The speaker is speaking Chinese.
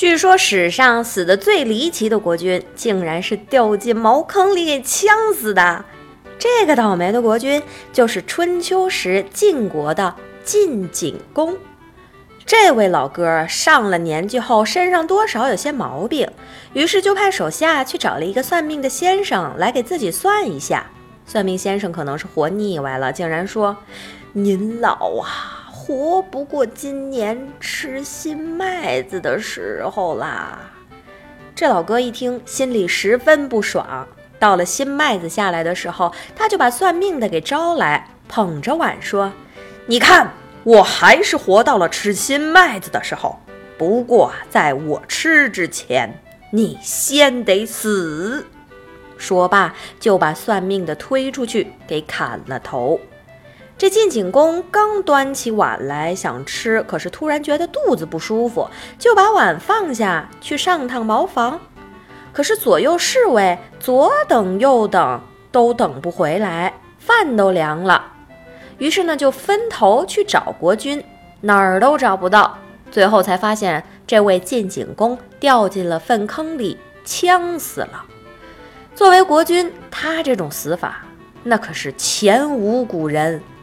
据说史上死的最离奇的国君，竟然是掉进茅坑里给呛死的。这个倒霉的国君，就是春秋时晋国的晋景公。这位老哥上了年纪后，身上多少有些毛病，于是就派手下去找了一个算命的先生来给自己算一下。算命先生可能是活腻歪了，竟然说：“您老啊。”活不过今年吃新麦子的时候啦！这老哥一听，心里十分不爽。到了新麦子下来的时候，他就把算命的给招来，捧着碗说：“你看，我还是活到了吃新麦子的时候。不过在我吃之前，你先得死。”说罢，就把算命的推出去，给砍了头。这晋景公刚端起碗来想吃，可是突然觉得肚子不舒服，就把碗放下去上趟茅房。可是左右侍卫左等右等都等不回来，饭都凉了。于是呢，就分头去找国君，哪儿都找不到。最后才发现，这位晋景公掉进了粪坑里，呛死了。作为国君，他这种死法，那可是前无古人。